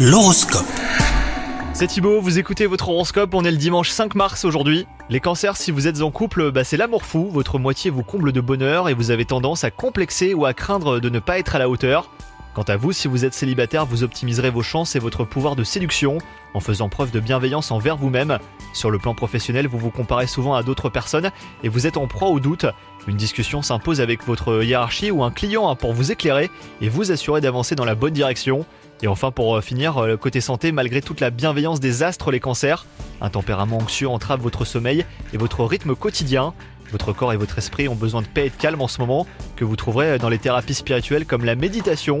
L'horoscope. C'est Thibaut, vous écoutez votre horoscope, on est le dimanche 5 mars aujourd'hui. Les cancers, si vous êtes en couple, bah c'est l'amour fou, votre moitié vous comble de bonheur et vous avez tendance à complexer ou à craindre de ne pas être à la hauteur. Quant à vous, si vous êtes célibataire, vous optimiserez vos chances et votre pouvoir de séduction en faisant preuve de bienveillance envers vous-même. Sur le plan professionnel, vous vous comparez souvent à d'autres personnes et vous êtes en proie au doute. Une discussion s'impose avec votre hiérarchie ou un client hein, pour vous éclairer et vous assurer d'avancer dans la bonne direction. Et enfin, pour euh, finir, le côté santé, malgré toute la bienveillance des astres, les cancers, un tempérament anxieux entrave votre sommeil et votre rythme quotidien. Votre corps et votre esprit ont besoin de paix et de calme en ce moment, que vous trouverez dans les thérapies spirituelles comme la méditation